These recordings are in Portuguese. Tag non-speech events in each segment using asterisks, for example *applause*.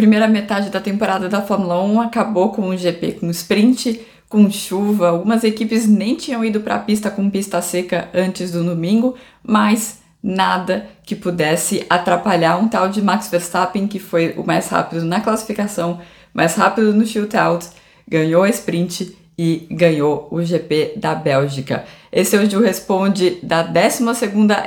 Primeira metade da temporada da Fórmula 1 acabou com um GP com sprint, com chuva. Algumas equipes nem tinham ido para a pista com pista seca antes do domingo, mas nada que pudesse atrapalhar um tal de Max Verstappen, que foi o mais rápido na classificação, mais rápido no shootout, ganhou a sprint e ganhou o GP da Bélgica. Esse é o Gil Responde da 12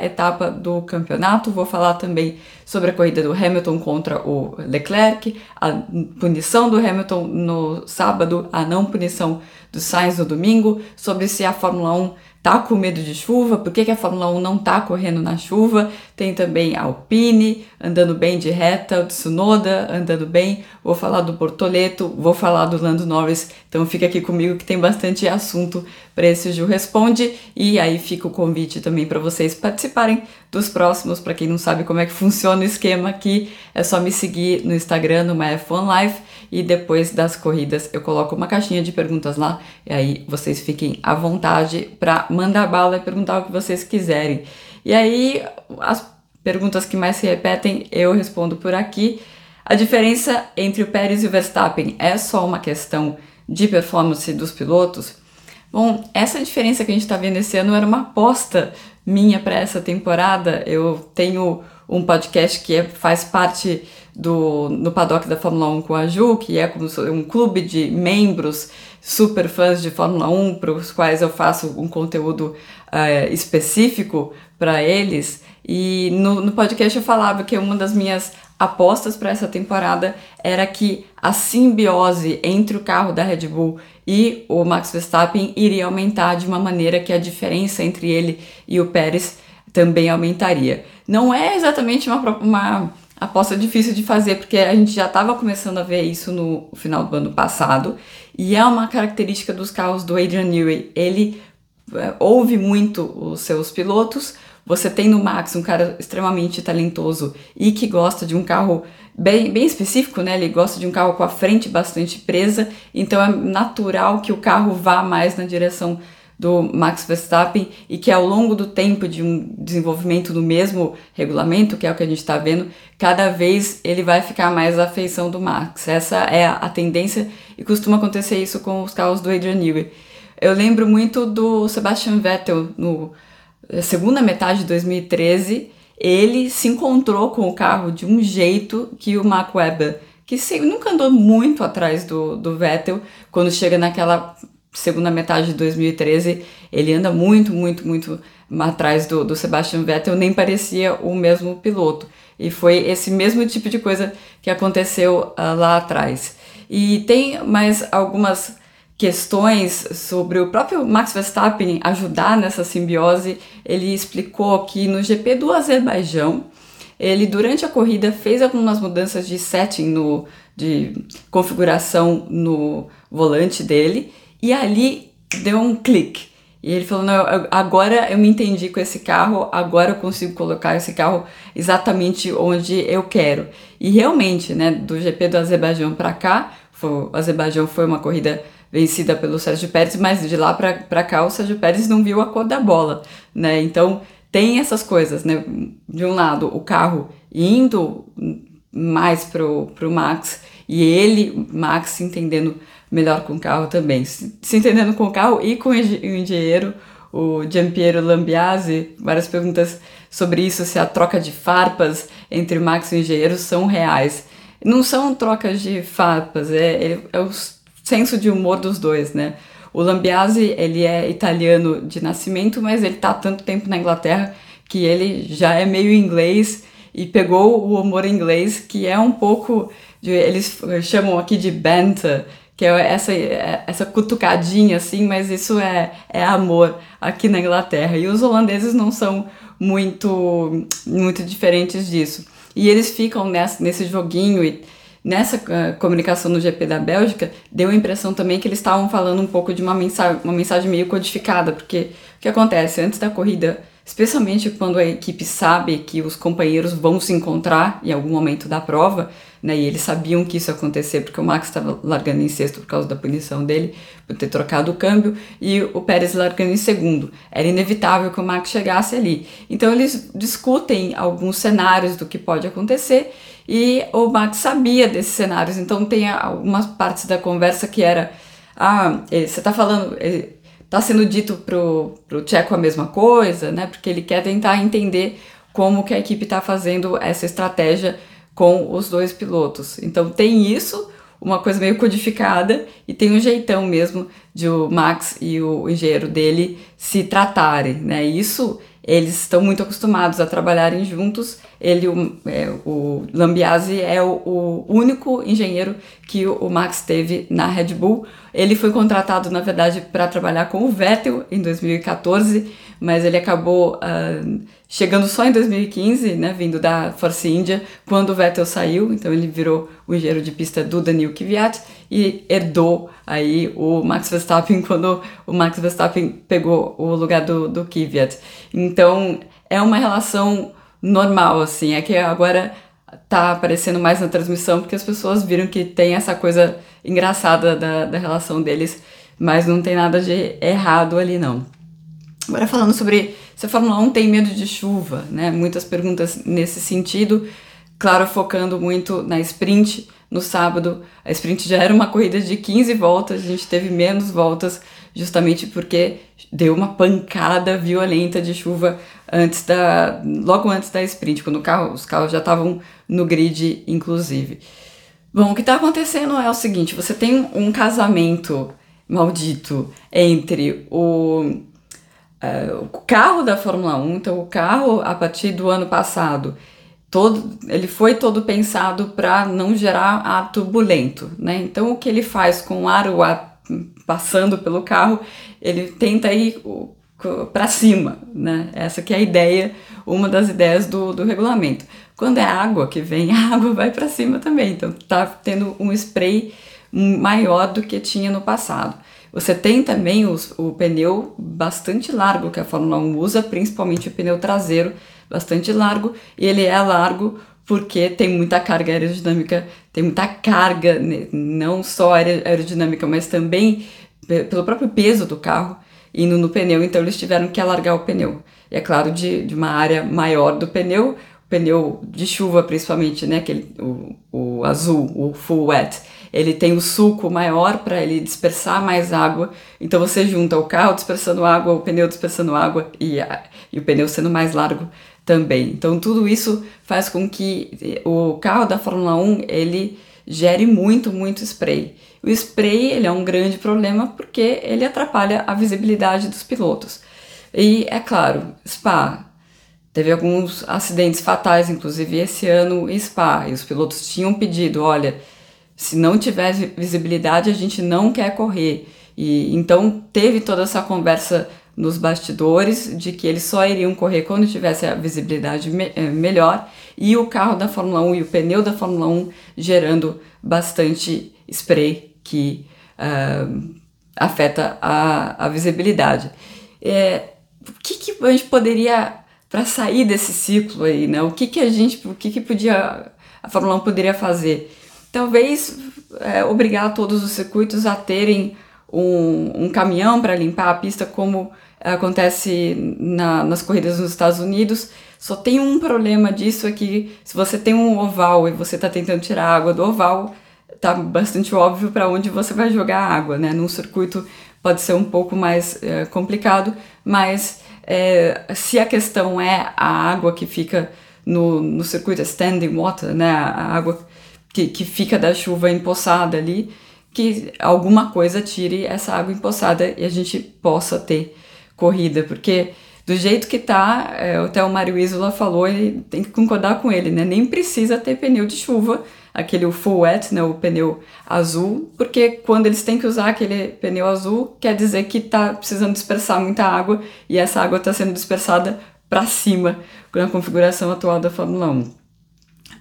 etapa do campeonato. Vou falar também sobre a corrida do Hamilton contra o Leclerc, a punição do Hamilton no sábado, a não punição do Sainz no domingo, sobre se a Fórmula 1 tá com medo de chuva, por que, que a Fórmula 1 não tá correndo na chuva. Tem também a Alpine andando bem de reta, o Tsunoda andando bem. Vou falar do Bortoleto, vou falar do Lando Norris. Então fica aqui comigo que tem bastante assunto para esse Gil Responde. E aí fica o convite também para vocês participarem dos próximos. Para quem não sabe como é que funciona o esquema aqui, é só me seguir no Instagram, no F1 Live. E depois das corridas eu coloco uma caixinha de perguntas lá. E aí vocês fiquem à vontade para mandar bala e perguntar o que vocês quiserem. E aí, as perguntas que mais se repetem, eu respondo por aqui. A diferença entre o Pérez e o Verstappen é só uma questão de performance dos pilotos? Bom, essa diferença que a gente está vendo esse ano era uma aposta minha para essa temporada. Eu tenho um podcast que é, faz parte do no paddock da Fórmula 1 com a Ju, que é como um clube de membros super fãs de Fórmula 1, para os quais eu faço um conteúdo uh, específico para eles. E no, no podcast eu falava que uma das minhas apostas para essa temporada era que a simbiose entre o carro da Red Bull e o Max Verstappen iria aumentar de uma maneira que a diferença entre ele e o Pérez também aumentaria. Não é exatamente uma, uma aposta difícil de fazer, porque a gente já estava começando a ver isso no final do ano passado, e é uma característica dos carros do Adrian Newey. Ele é, ouve muito os seus pilotos. Você tem no Max um cara extremamente talentoso e que gosta de um carro bem, bem específico, né? Ele gosta de um carro com a frente bastante presa, então é natural que o carro vá mais na direção do Max Verstappen e que ao longo do tempo de um desenvolvimento do mesmo regulamento, que é o que a gente está vendo, cada vez ele vai ficar mais à feição do Max. Essa é a tendência e costuma acontecer isso com os carros do Adrian Newey. Eu lembro muito do Sebastian Vettel no eh, segunda metade de 2013, ele se encontrou com o carro de um jeito que o Mark Webber, que nunca andou muito atrás do, do Vettel, quando chega naquela segunda metade de 2013, ele anda muito, muito, muito atrás do, do Sebastian Vettel, nem parecia o mesmo piloto. E foi esse mesmo tipo de coisa que aconteceu uh, lá atrás. E tem mais algumas questões sobre o próprio Max Verstappen ajudar nessa simbiose. Ele explicou que no GP do Azerbaijão, ele durante a corrida fez algumas mudanças de setting no de configuração no volante dele e ali deu um clique. E ele falou: não, agora eu me entendi com esse carro, agora eu consigo colocar esse carro exatamente onde eu quero. E realmente, né, do GP do Azerbaijão para cá, foi, o Azerbaijão foi uma corrida vencida pelo Sérgio Pérez, mas de lá para cá o Sérgio Pérez não viu a cor da bola, né? Então tem essas coisas, né? De um lado, o carro indo mais pro, pro Max e ele, Max, entendendo melhor com o carro também. Se, se entendendo com o carro e com o engenheiro, o Giampiero Lambiase, várias perguntas sobre isso, se a troca de farpas entre Max e o engenheiro são reais. Não são trocas de farpas, é, é o senso de humor dos dois, né? O Lambiase, ele é italiano de nascimento, mas ele tá há tanto tempo na Inglaterra que ele já é meio inglês e pegou o humor inglês, que é um pouco, de, eles chamam aqui de banter, que é essa, essa cutucadinha assim, mas isso é, é amor aqui na Inglaterra. E os holandeses não são muito, muito diferentes disso. E eles ficam nessa, nesse joguinho nessa uh, comunicação no GP da Bélgica, deu a impressão também que eles estavam falando um pouco de uma mensagem, uma mensagem meio codificada, porque o que acontece? Antes da corrida, especialmente quando a equipe sabe que os companheiros vão se encontrar em algum momento da prova, né, e eles sabiam que isso ia acontecer porque o Max estava largando em sexto por causa da punição dele, por ter trocado o câmbio, e o Pérez largando em segundo. Era inevitável que o Max chegasse ali. Então eles discutem alguns cenários do que pode acontecer e o Max sabia desses cenários, então tem algumas partes da conversa que era: ah, você está falando. Está sendo dito pro, pro Tcheco a mesma coisa, né? Porque ele quer tentar entender como que a equipe está fazendo essa estratégia com os dois pilotos. Então tem isso, uma coisa meio codificada, e tem um jeitão mesmo de o Max e o engenheiro dele se tratarem, né? Isso eles estão muito acostumados a trabalharem juntos. Ele, o, é, o Lambiase é o, o, único engenheiro que o, o Max teve na Red Bull. Ele foi contratado, na verdade, para trabalhar com o Vettel em 2014, mas ele acabou uh, chegando só em 2015, né, vindo da Force India, quando o Vettel saiu, então ele virou o engenheiro de pista do Daniel Kvyat e herdou aí o Max Verstappen *laughs* quando o Max Verstappen pegou o lugar do, do Kvyat. Então é uma relação normal, assim, é que agora tá aparecendo mais na transmissão porque as pessoas viram que tem essa coisa engraçada da, da relação deles, mas não tem nada de errado ali não. Agora falando sobre se a Fórmula 1 tem medo de chuva, né? Muitas perguntas nesse sentido. Claro, focando muito na sprint no sábado. A sprint já era uma corrida de 15 voltas, a gente teve menos voltas justamente porque deu uma pancada violenta de chuva antes da logo antes da sprint, quando carro, os carros já estavam no grid inclusive. Bom, o que está acontecendo é o seguinte, você tem um casamento maldito entre o o carro da Fórmula 1, então o carro a partir do ano passado, todo, ele foi todo pensado para não gerar ar turbulento, né? Então o que ele faz com o ar, o ar passando pelo carro, ele tenta ir para cima, né? Essa que é a ideia, uma das ideias do, do regulamento. Quando é água que vem, *laughs* a água vai para cima também. Então tá tendo um spray maior do que tinha no passado. Você tem também os, o pneu bastante largo que a Fórmula 1 usa, principalmente o pneu traseiro, bastante largo, e ele é largo porque tem muita carga aerodinâmica, tem muita carga, né, não só aerodinâmica, mas também pelo próprio peso do carro indo no pneu, então eles tiveram que alargar o pneu. E é claro, de, de uma área maior do pneu, pneu de chuva principalmente, né, aquele, o, o azul, o full wet, ele tem o suco maior para ele dispersar mais água. Então você junta o carro dispersando água, o pneu dispersando água e, a, e o pneu sendo mais largo também. Então tudo isso faz com que o carro da Fórmula 1 ele gere muito, muito spray. O spray ele é um grande problema porque ele atrapalha a visibilidade dos pilotos. E é claro, Spa teve alguns acidentes fatais, inclusive esse ano em Spa, e os pilotos tinham pedido, olha, se não tiver visibilidade, a gente não quer correr. E então teve toda essa conversa nos bastidores de que eles só iriam correr quando tivesse a visibilidade me eh, melhor e o carro da Fórmula 1 e o pneu da Fórmula 1 gerando bastante spray que uh, afeta a, a visibilidade. É, o que, que a gente poderia para sair desse ciclo aí, né? O que, que a gente, o que, que podia a Fórmula 1 poderia fazer? Talvez é, obrigar todos os circuitos a terem um, um caminhão para limpar a pista, como acontece na, nas corridas nos Estados Unidos. Só tem um problema disso é que se você tem um oval e você está tentando tirar a água do oval, tá bastante óbvio para onde você vai jogar a água, né? Num circuito pode ser um pouco mais é, complicado, mas é, se a questão é a água que fica no, no circuito standing water, né? A água que, que fica da chuva empoçada ali, que alguma coisa tire essa água empoçada e a gente possa ter corrida, porque do jeito que tá, é, até o Mário Isola falou, ele tem que concordar com ele, né? Nem precisa ter pneu de chuva, aquele full wet, né? O pneu azul, porque quando eles têm que usar aquele pneu azul, quer dizer que tá precisando dispersar muita água e essa água está sendo dispersada para cima na configuração atual da Fórmula 1.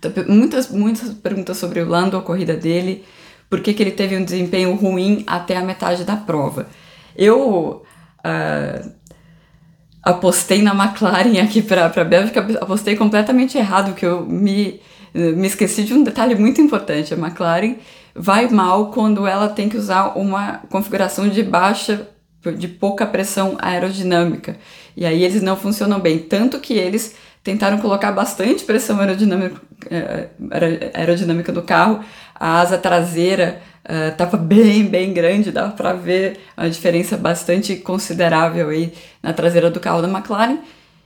Então, muitas, muitas perguntas sobre o Lando, a corrida dele, por que, que ele teve um desempenho ruim até a metade da prova. Eu uh, apostei na McLaren aqui para a Bélgica, apostei completamente errado, que eu me, me esqueci de um detalhe muito importante. A McLaren vai mal quando ela tem que usar uma configuração de baixa, de pouca pressão aerodinâmica. E aí eles não funcionam bem. Tanto que eles tentaram colocar bastante pressão aerodinâmica, eh, aerodinâmica do carro, a asa traseira estava uh, *laughs* bem, bem grande, dava para ver a diferença bastante considerável aí na traseira do carro da McLaren.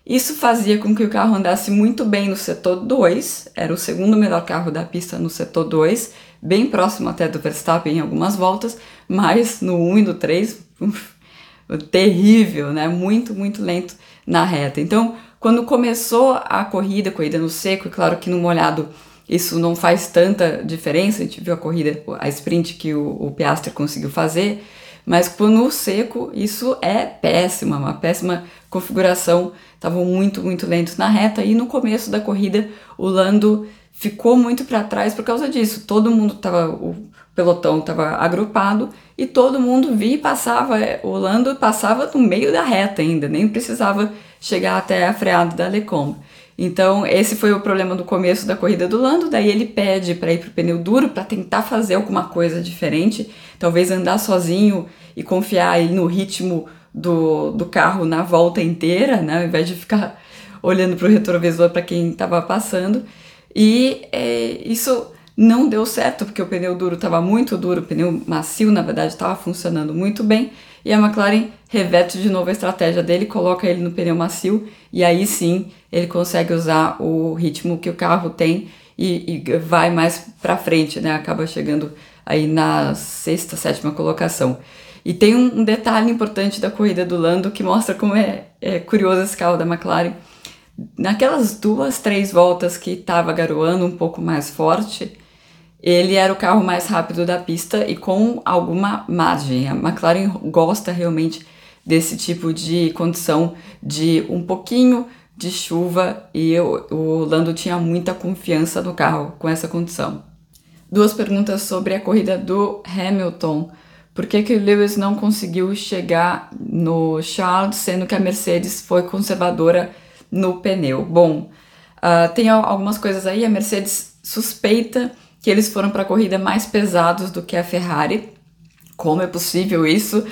Isso fazia com que o carro andasse muito bem no setor 2, era o segundo melhor carro da pista no setor 2, bem próximo até do Verstappen em algumas voltas, mas no 1 e no 3, *laughs* terrível, né? Muito, muito lento na reta. Então, quando começou a corrida, corrida no seco, e claro que no molhado isso não faz tanta diferença, a gente viu a corrida, a sprint que o, o Piastri conseguiu fazer, mas no seco isso é péssima, uma péssima configuração, estavam muito, muito lentos na reta e no começo da corrida o Lando ficou muito para trás por causa disso, todo mundo estava, o pelotão estava agrupado e todo mundo via e passava, o Lando passava no meio da reta ainda, nem precisava chegar até a freada da Lecombe. Então, esse foi o problema do começo da corrida do Lando. Daí ele pede para ir para o pneu duro para tentar fazer alguma coisa diferente, talvez andar sozinho e confiar no ritmo do, do carro na volta inteira, né, ao invés de ficar olhando para o retrovisor para quem estava passando. E é, isso não deu certo, porque o pneu duro estava muito duro, o pneu macio, na verdade, estava funcionando muito bem. E a McLaren reverte de novo a estratégia dele, coloca ele no pneu macio e aí sim ele consegue usar o ritmo que o carro tem e, e vai mais para frente, né? Acaba chegando aí na sexta, sétima colocação. E tem um, um, detalhe importante da corrida do Lando que mostra como é, é curioso esse carro da McLaren. Naquelas duas, três voltas que estava garoando um pouco mais forte, ele era o carro mais rápido da pista e com alguma margem. A McLaren gosta realmente desse tipo de condição de um pouquinho de chuva e o Lando tinha muita confiança no carro com essa condição. Duas perguntas sobre a corrida do Hamilton. Por que, que o Lewis não conseguiu chegar no Charles, sendo que a Mercedes foi conservadora no pneu? Bom, uh, tem algumas coisas aí. A Mercedes suspeita que eles foram para a corrida mais pesados do que a Ferrari. Como é possível isso?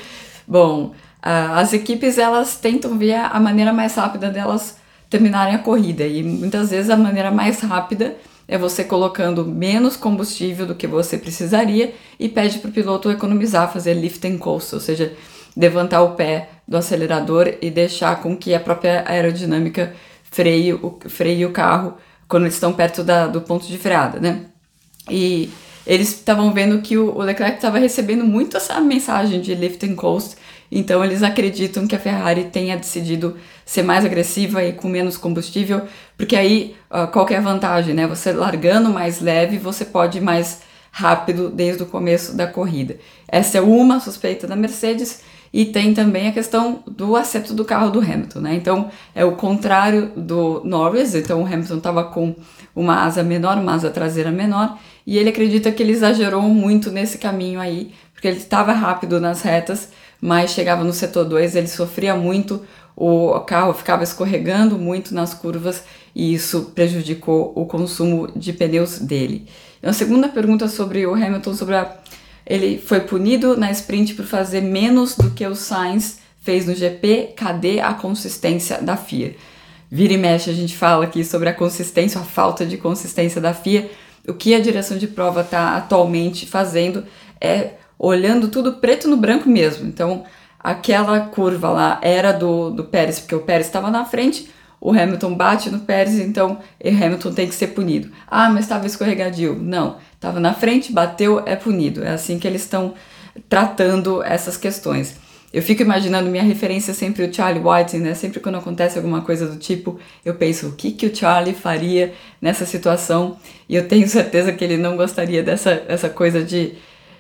Bom, as equipes elas tentam ver a maneira mais rápida delas terminarem a corrida e muitas vezes a maneira mais rápida é você colocando menos combustível do que você precisaria e pede para o piloto economizar, fazer lift and coast, ou seja, levantar o pé do acelerador e deixar com que a própria aerodinâmica freie o, freie o carro quando eles estão perto da, do ponto de freada, né? E eles estavam vendo que o, Leclerc estava recebendo muito essa mensagem de lift and coast, então eles acreditam que a Ferrari tenha decidido ser mais agressiva e com menos combustível, porque aí uh, qual é a vantagem, né? Você largando mais leve, você pode ir mais rápido desde o começo da corrida. Essa é uma suspeita da Mercedes e tem também a questão do acerto do carro do Hamilton, né? Então é o contrário do Norris, então o Hamilton estava com uma asa menor, uma asa traseira menor, e ele acredita que ele exagerou muito nesse caminho aí, porque ele estava rápido nas retas, mas chegava no setor 2, ele sofria muito, o carro ficava escorregando muito nas curvas e isso prejudicou o consumo de pneus dele. A segunda pergunta sobre o Hamilton, sobre a, ele foi punido na sprint por fazer menos do que o Sainz fez no GP, cadê a consistência da FIA? Vira e mexe a gente fala aqui sobre a consistência, a falta de consistência da FIA, o que a direção de prova está atualmente fazendo é olhando tudo preto no branco mesmo. Então, aquela curva lá era do, do Pérez, porque o Pérez estava na frente, o Hamilton bate no Pérez, então o Hamilton tem que ser punido. Ah, mas estava escorregadio. Não, estava na frente, bateu, é punido. É assim que eles estão tratando essas questões. Eu fico imaginando, minha referência sempre o Charlie Whiting, né? Sempre quando acontece alguma coisa do tipo, eu penso, o que, que o Charlie faria nessa situação? E eu tenho certeza que ele não gostaria dessa essa coisa de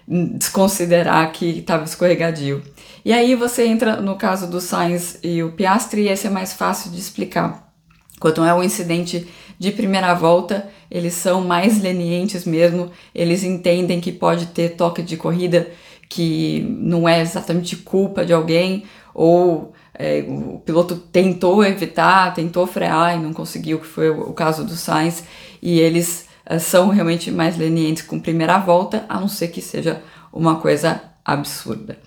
desconsiderar que estava escorregadio. E aí você entra no caso do Sainz e o Piastri, e esse é mais fácil de explicar. Quando é um incidente de primeira volta, eles são mais lenientes mesmo, eles entendem que pode ter toque de corrida que não é exatamente culpa de alguém, ou é, o piloto tentou evitar, tentou frear e não conseguiu, que foi o, caso do Sainz, e eles é, são realmente mais lenientes com primeira volta, a não ser que seja uma coisa absurda.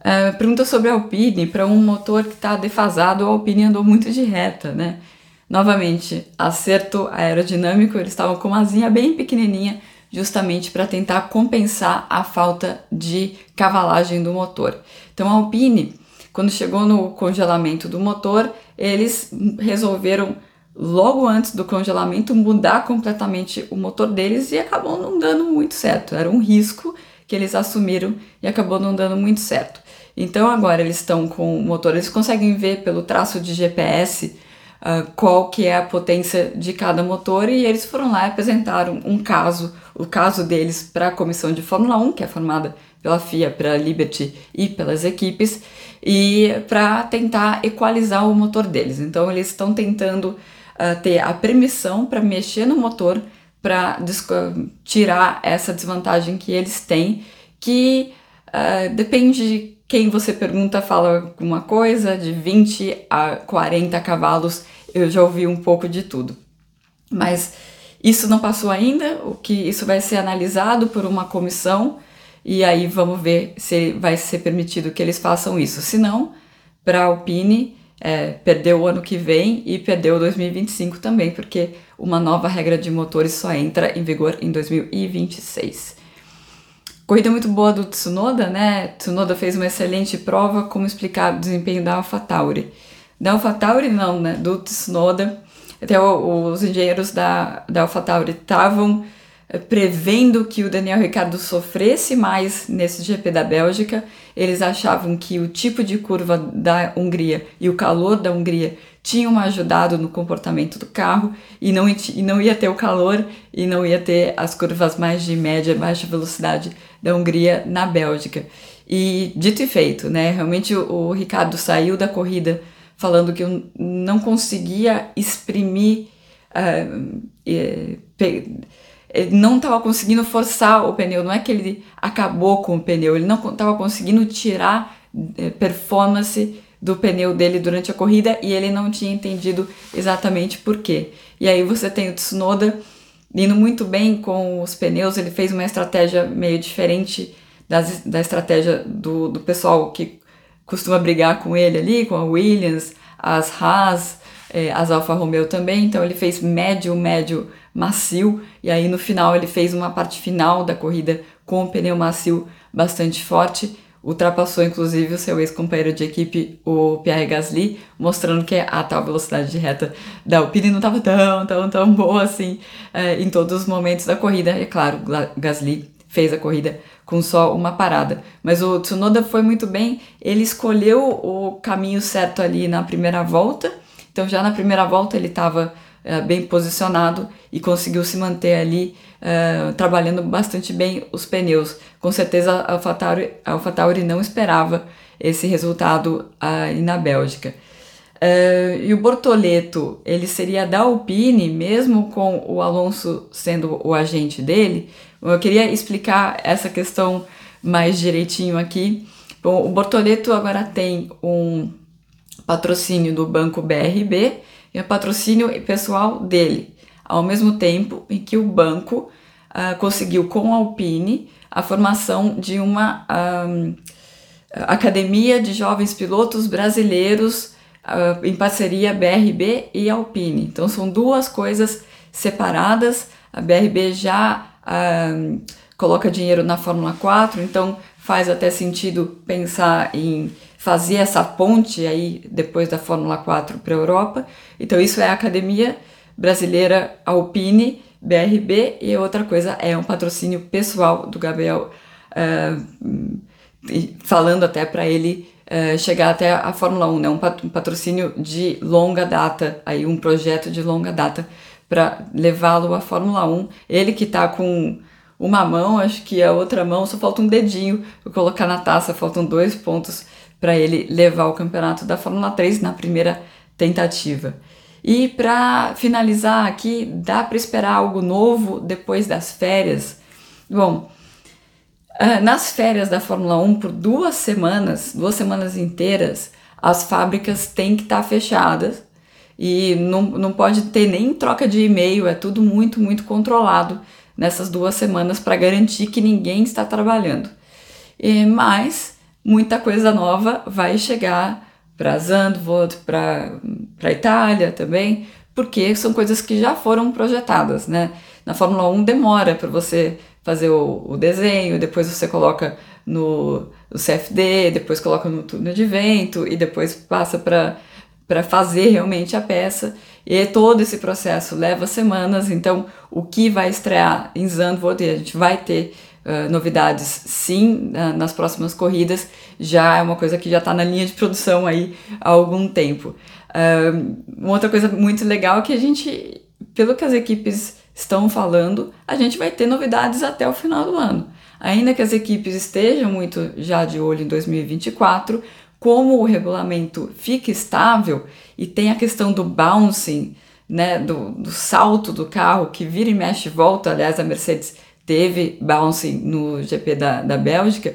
É, pergunta sobre a Alpine, para um motor que está defasado, a Alpine andou muito de reta, né? Novamente, acerto aerodinâmico, eles estavam com uma asinha bem pequenininha, justamente para tentar compensar a falta de cavalagem do motor. Então a Alpine, quando chegou no congelamento do motor, eles resolveram logo antes do congelamento mudar completamente o motor deles e acabou não dando muito certo. Era um risco que eles assumiram e acabou não dando muito certo. Então agora eles estão com o motor, eles conseguem ver pelo traço de GPS uh, qual que é a potência de cada motor e eles foram lá e apresentaram um caso, o caso deles para a comissão de Fórmula 1, que é formada pela FIA, pela Liberty e pelas equipes, e para tentar equalizar o motor deles. Então eles estão tentando uh, ter a permissão para mexer no motor para tirar essa desvantagem que eles têm, que uh, depende de quem você pergunta, fala uma coisa, de 20 a 40 cavalos eu já ouvi um pouco de tudo. Mas isso não passou ainda, o que isso vai ser analisado por uma comissão e aí vamos ver se vai ser permitido que eles façam isso. Se não, para a Alpine é, perdeu o ano que vem e perdeu 2025 também, porque uma nova regra de motores só entra em vigor em 2026. Corrida muito boa do Tsunoda, né? Tsunoda fez uma excelente prova, como explicar o desempenho da AlphaTauri. Da AlphaTauri não, né? Do Tsunoda. Até os engenheiros da, da AlphaTauri estavam eh, prevendo que o Daniel Ricciardo sofresse mais nesse GP da Bélgica. Eles achavam que o tipo de curva da Hungria e o calor da Hungria tinham ajudado no comportamento do carro e não, e não ia ter o calor e não ia ter as curvas mais de média baixa velocidade da Hungria na Bélgica. E dito e feito, né? Realmente o, o Ricardo saiu da corrida falando que não conseguia exprimir, uh, não estava conseguindo forçar o pneu, não é que ele acabou com o pneu, ele não estava conseguindo tirar eh, performance do pneu dele durante a corrida e ele não tinha entendido exatamente por quê. E aí você tem o Tsunoda indo muito bem com os pneus, ele fez uma estratégia meio diferente das, da estratégia do, do pessoal que costuma brigar com ele ali, com a Williams, as Haas, é, as Alfa Romeo também, então ele fez médio, médio, macio, e aí no final ele fez uma parte final da corrida com o pneu macio bastante forte, ultrapassou inclusive o seu ex-companheiro de equipe, o Pierre Gasly, mostrando que a tal velocidade de reta da Alpine não estava tão, tão, tão boa assim é, em todos os momentos da corrida, é claro, Gasly fez a corrida com só uma parada. Mas o Tsunoda foi muito bem, ele escolheu o caminho certo ali na primeira volta, então já na primeira volta ele estava uh, bem posicionado e conseguiu se manter ali uh, trabalhando bastante bem os pneus. Com certeza a AlphaTauri, a AlphaTauri não esperava esse resultado aí na Bélgica. Uh, e o Bortoleto, ele seria da Alpine, mesmo com o Alonso sendo o agente dele, eu queria explicar essa questão mais direitinho aqui. Bom, o Bortoleto agora tem um patrocínio do banco BRB e o patrocínio pessoal dele, ao mesmo tempo em que o banco uh, conseguiu com a Alpine a formação de uma um, academia de jovens pilotos brasileiros uh, em parceria BRB e Alpine. Então são duas coisas separadas. A BRB já coloca dinheiro na Fórmula 4, então faz até sentido pensar em fazer essa ponte aí depois da Fórmula 4 para a Europa. Então isso é a Academia Brasileira Alpine, BRB, e outra coisa é um patrocínio pessoal do Gabriel, uh, falando até para ele uh, chegar até a Fórmula 1, né? um patrocínio de longa data, aí um projeto de longa data para levá-lo à Fórmula 1. Ele que está com uma mão, acho que a outra mão só falta um dedinho para colocar na taça, faltam dois pontos para ele levar o campeonato da Fórmula 3 na primeira tentativa. E para finalizar aqui, dá para esperar algo novo depois das férias? Bom, ah, nas férias da Fórmula 1, por duas semanas, duas semanas inteiras, as fábricas têm que estar tá fechadas e não, não pode ter nem troca de e-mail, é tudo muito, muito controlado nessas duas semanas para garantir que ninguém está trabalhando. E, mas muita coisa nova vai chegar para Zandvoort, para a Itália também, porque são coisas que já foram projetadas, né? Na Fórmula 1 demora para você fazer o, o, desenho, depois você coloca no, no CFD, depois coloca no túnel de vento e depois passa para fazer realmente a peça. E todo esse processo leva semanas, então o que vai estrear em Zandvoort, e a gente vai ter uh, novidades sim uh, nas próximas corridas, já é uma coisa que já está na linha de produção aí há algum tempo. Uh, uma outra coisa muito legal é que a gente, pelo que as equipes estão falando, a gente vai ter novidades até o final do ano. Ainda que as equipes estejam muito já de olho em 2024, como o regulamento fica estável e tem a questão do bouncing, né, do, do salto do carro que vira e mexe e volta, aliás, a Mercedes teve bouncing no GP da, da Bélgica,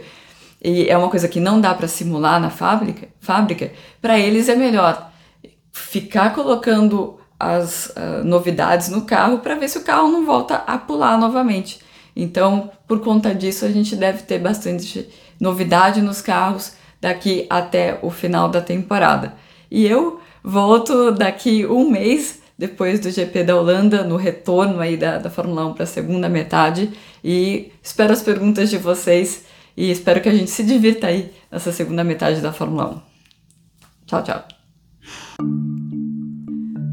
e é uma coisa que não dá para simular na fábrica, fábrica para eles é melhor ficar colocando as uh, novidades no carro para ver se o carro não volta a pular novamente. Então, por conta disso, a gente deve ter bastante novidade nos carros daqui até o final da temporada. E eu volto daqui um mês, depois do GP da Holanda, no retorno aí da, da Fórmula 1 para a segunda metade. E espero as perguntas de vocês e espero que a gente se divirta aí nessa segunda metade da Fórmula 1. Tchau, tchau.